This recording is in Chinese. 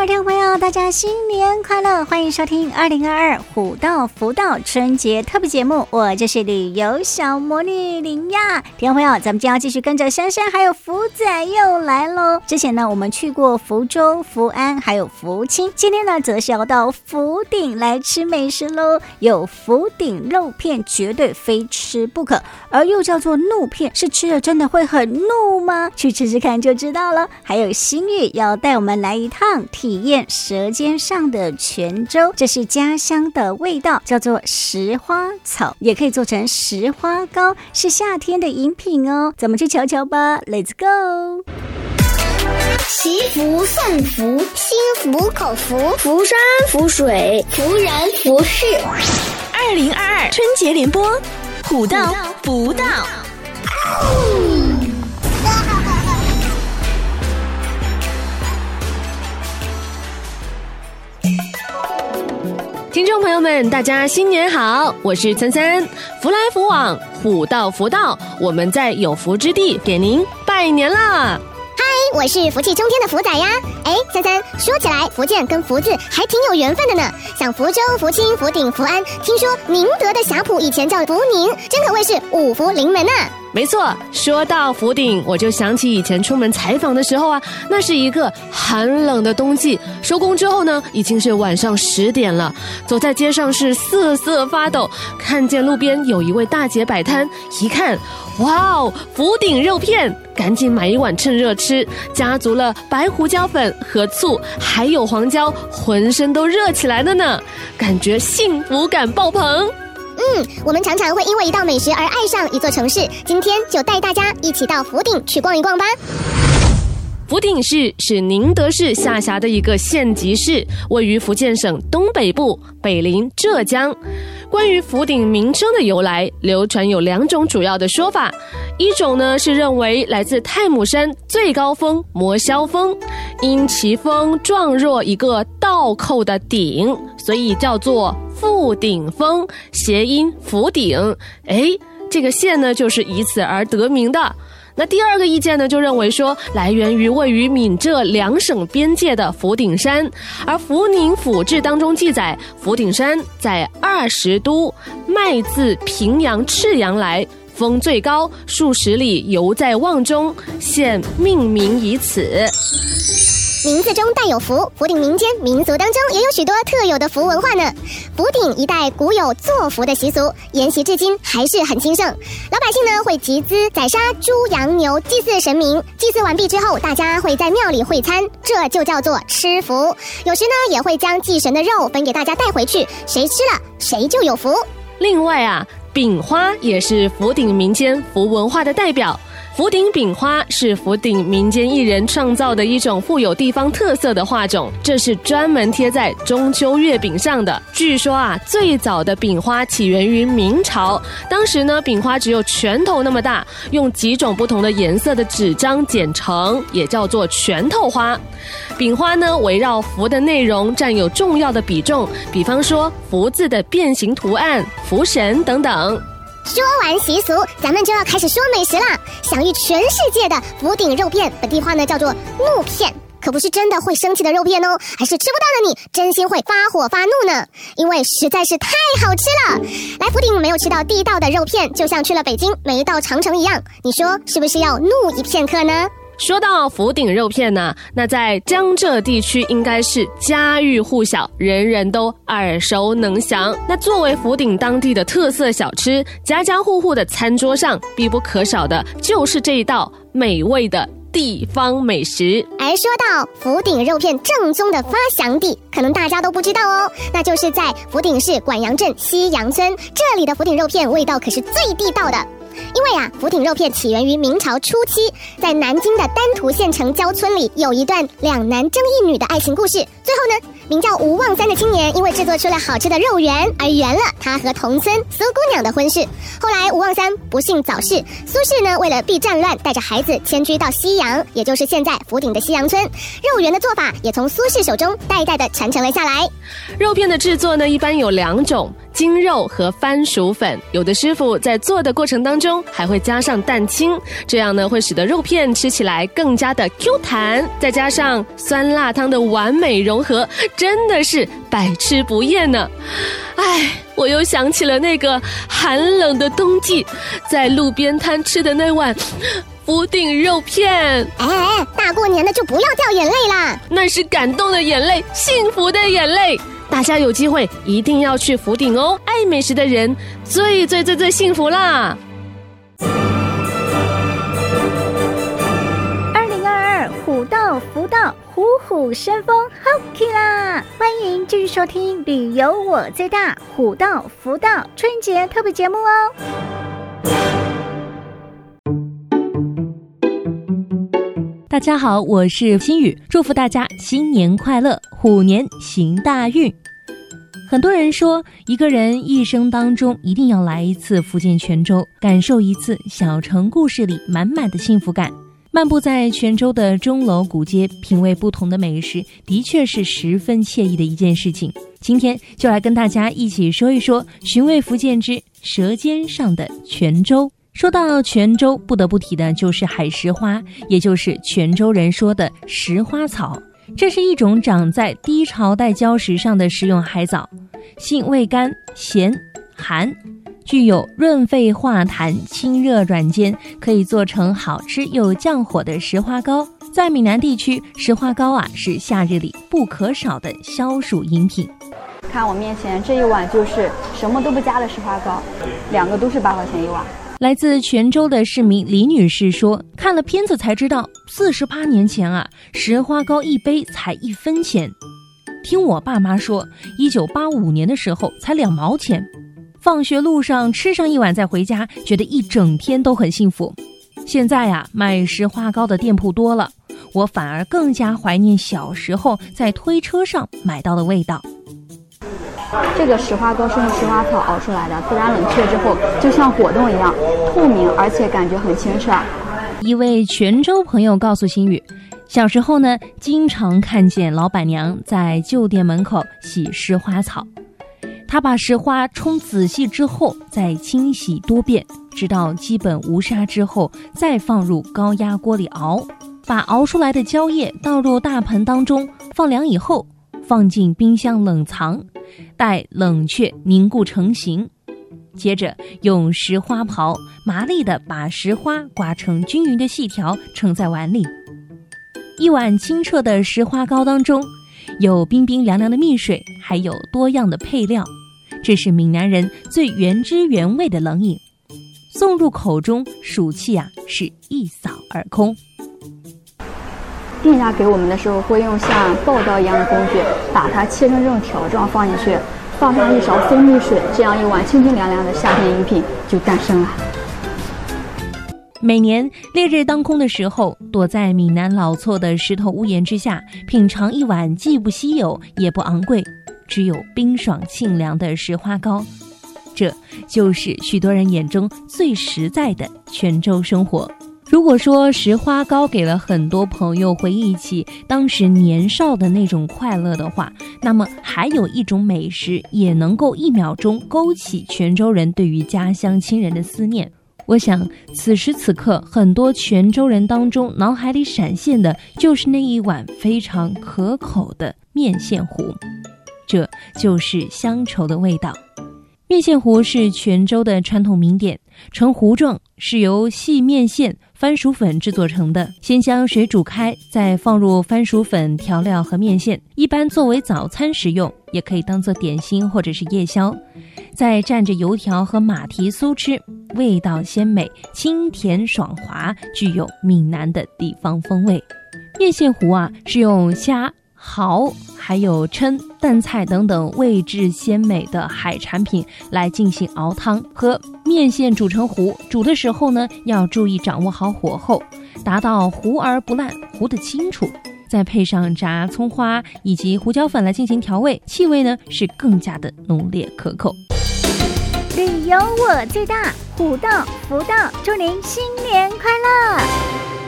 Hello，所有听众朋友，大家新年快乐！欢迎收听二零二二虎道福道春节特别节目，我就是旅游小魔女林亚。听众朋友，咱们将要继续跟着珊珊还有福仔又来喽。之前呢，我们去过福州、福安还有福清，今天呢，则是要到福鼎来吃美食喽。有福鼎肉片，绝对非吃不可，而又叫做怒片，是吃了真的会很怒吗？去吃吃看就知道了。还有新玉要带我们来一趟。体验舌尖上的泉州，这是家乡的味道，叫做石花草，也可以做成石花糕，是夏天的饮品哦。咱们去瞧瞧吧，Let's go！祈福送福，心服口服，福山福水，福人福事。二零二二春节联播，虎到福道。们，大家新年好！我是森森，福来福往，虎到福到，我们在有福之地给您拜年啦！嗨，我是福气冲天的福仔呀！哎，三三，说起来，福建跟福字还挺有缘分的呢。像福州、福清、福鼎、福安，听说宁德的霞浦以前叫福宁，真可谓是五福临门呐、没错，说到福鼎，我就想起以前出门采访的时候啊，那是一个寒冷的冬季，收工之后呢，已经是晚上十点了，走在街上是瑟瑟发抖。看见路边有一位大姐摆摊，一看，哇哦，福鼎肉片，赶紧买一碗趁热吃，加足了白胡椒粉和醋，还有黄椒，浑身都热起来了呢，感觉幸福感爆棚。嗯，我们常常会因为一道美食而爱上一座城市。今天就带大家一起到福鼎去逛一逛吧。福鼎市是宁德市下辖的一个县级市，位于福建省东北部，北临浙江。关于福鼎名称的由来，流传有两种主要的说法。一种呢是认为来自太姥山最高峰摩霄峰，因其峰状若一个倒扣的鼎，所以叫做富鼎峰，谐音福鼎。哎，这个县呢就是以此而得名的。那第二个意见呢，就认为说，来源于位于闽浙两省边界的福鼎山，而《福宁府志》当中记载，福鼎山在二十都，脉自平阳赤阳来，峰最高，数十里，犹在望中，现命名以此。名字中带有福，福鼎民间民俗当中也有许多特有的福文化呢。福鼎一带古有做福的习俗，沿袭至今还是很兴盛。老百姓呢会集资宰杀猪羊牛祭祀神明，祭祀完毕之后，大家会在庙里会餐，这就叫做吃福。有时呢也会将祭神的肉分给大家带回去，谁吃了谁就有福。另外啊，饼花也是福鼎民间福文化的代表。福鼎饼花是福鼎民间艺人创造的一种富有地方特色的画种，这是专门贴在中秋月饼上的。据说啊，最早的饼花起源于明朝，当时呢，饼花只有拳头那么大，用几种不同的颜色的纸张剪成，也叫做拳头花。饼花呢，围绕福的内容占有重要的比重，比方说福字的变形图案、福神等等。说完习俗，咱们就要开始说美食啦！享誉全世界的福鼎肉片，本地话呢叫做怒片，可不是真的会生气的肉片哦，还是吃不到的你真心会发火发怒呢，因为实在是太好吃了。来福鼎没有吃到地道的肉片，就像去了北京没到长城一样，你说是不是要怒一片刻呢？说到福鼎肉片呢，那在江浙地区应该是家喻户晓，人人都耳熟能详。那作为福鼎当地的特色小吃，家家户户的餐桌上必不可少的就是这一道美味的地方美食。而说到福鼎肉片正宗的发祥地，可能大家都不知道哦，那就是在福鼎市管阳镇西阳村，这里的福鼎肉片味道可是最地道的。因为啊，福鼎肉片起源于明朝初期，在南京的丹徒县城郊村里有一段两男争一女的爱情故事。最后呢，名叫吴望三的青年，因为制作出了好吃的肉圆而圆了他和童孙苏姑娘的婚事。后来吴望三不幸早逝，苏轼呢为了避战乱，带着孩子迁居到西阳，也就是现在福鼎的西阳村。肉圆的做法也从苏轼手中代代的传承了下来。肉片的制作呢，一般有两种。精肉和番薯粉，有的师傅在做的过程当中还会加上蛋清，这样呢会使得肉片吃起来更加的 Q 弹，再加上酸辣汤的完美融合，真的是百吃不厌呢。哎，我又想起了那个寒冷的冬季，在路边摊吃的那碗福鼎肉片。哎哎，大过年的就不要掉眼泪啦，那是感动的眼泪，幸福的眼泪。大家有机会一定要去福鼎哦！爱美食的人最最最最幸福啦！二零二二虎到福到，虎虎生风，好啦！欢迎继续收听《旅游我最大虎到福到》春节特别节目哦！大家好，我是心雨，祝福大家新年快乐，虎年行大运。很多人说，一个人一生当中一定要来一次福建泉州，感受一次小城故事里满满的幸福感。漫步在泉州的钟楼古街，品味不同的美食，的确是十分惬意的一件事情。今天就来跟大家一起说一说《寻味福建之舌尖上的泉州》。说到泉州，不得不提的就是海石花，也就是泉州人说的石花草。这是一种长在低潮带礁石上的食用海藻，性味甘、咸、寒，具有润肺化痰、清热软坚，可以做成好吃又降火的石花膏。在闽南地区，石花膏啊是夏日里不可少的消暑饮品。看我面前这一碗就是什么都不加的石花膏，两个都是八块钱一碗。来自泉州的市民李女士说：“看了片子才知道，四十八年前啊，石花膏一杯才一分钱。听我爸妈说，一九八五年的时候才两毛钱。放学路上吃上一碗再回家，觉得一整天都很幸福。现在呀，卖石花膏的店铺多了，我反而更加怀念小时候在推车上买到的味道。”这个石花膏是用石花草熬出来的，自然冷却之后就像果冻一样透明，而且感觉很清澈。一位泉州朋友告诉心雨，小时候呢，经常看见老板娘在旧店门口洗石花草，他把石花冲仔细之后，再清洗多遍，直到基本无沙之后，再放入高压锅里熬，把熬出来的胶液倒入大盆当中，放凉以后，放进冰箱冷藏。待冷却凝固成型，接着用石花刨麻利地把石花刮成均匀的细条，盛在碗里。一碗清澈的石花膏当中，有冰冰凉凉的蜜水，还有多样的配料，这是闽南人最原汁原味的冷饮。送入口中，暑气啊是一扫而空。店家给我们的时候会用像刨刀一样的工具，把它切成这种条状放进去，放上一勺蜂蜜水，这样一碗清清凉凉的夏天饮品就诞生了。每年烈日当空的时候，躲在闽南老厝的石头屋檐之下，品尝一碗既不稀有也不昂贵，只有冰爽沁凉的石花膏，这就是许多人眼中最实在的泉州生活。如果说石花膏给了很多朋友回忆起当时年少的那种快乐的话，那么还有一种美食也能够一秒钟勾起泉州人对于家乡亲人的思念。我想此时此刻，很多泉州人当中脑海里闪现的就是那一碗非常可口的面线糊，这就是乡愁的味道。面线糊是泉州的传统名点，呈糊状，是由细面线、番薯粉制作成的。先将水煮开，再放入番薯粉调料和面线，一般作为早餐食用，也可以当做点心或者是夜宵。再蘸着油条和马蹄酥吃，味道鲜美，清甜爽滑，具有闽南的地方风味。面线糊啊，是用虾。蚝，还有蛏、淡菜等等味质鲜美的海产品来进行熬汤和面线煮成糊。煮的时候呢，要注意掌握好火候，达到糊而不烂、糊得清楚。再配上炸葱花以及胡椒粉来进行调味，气味呢是更加的浓烈可口。旅游我最大，虎道福道，祝您新年快乐！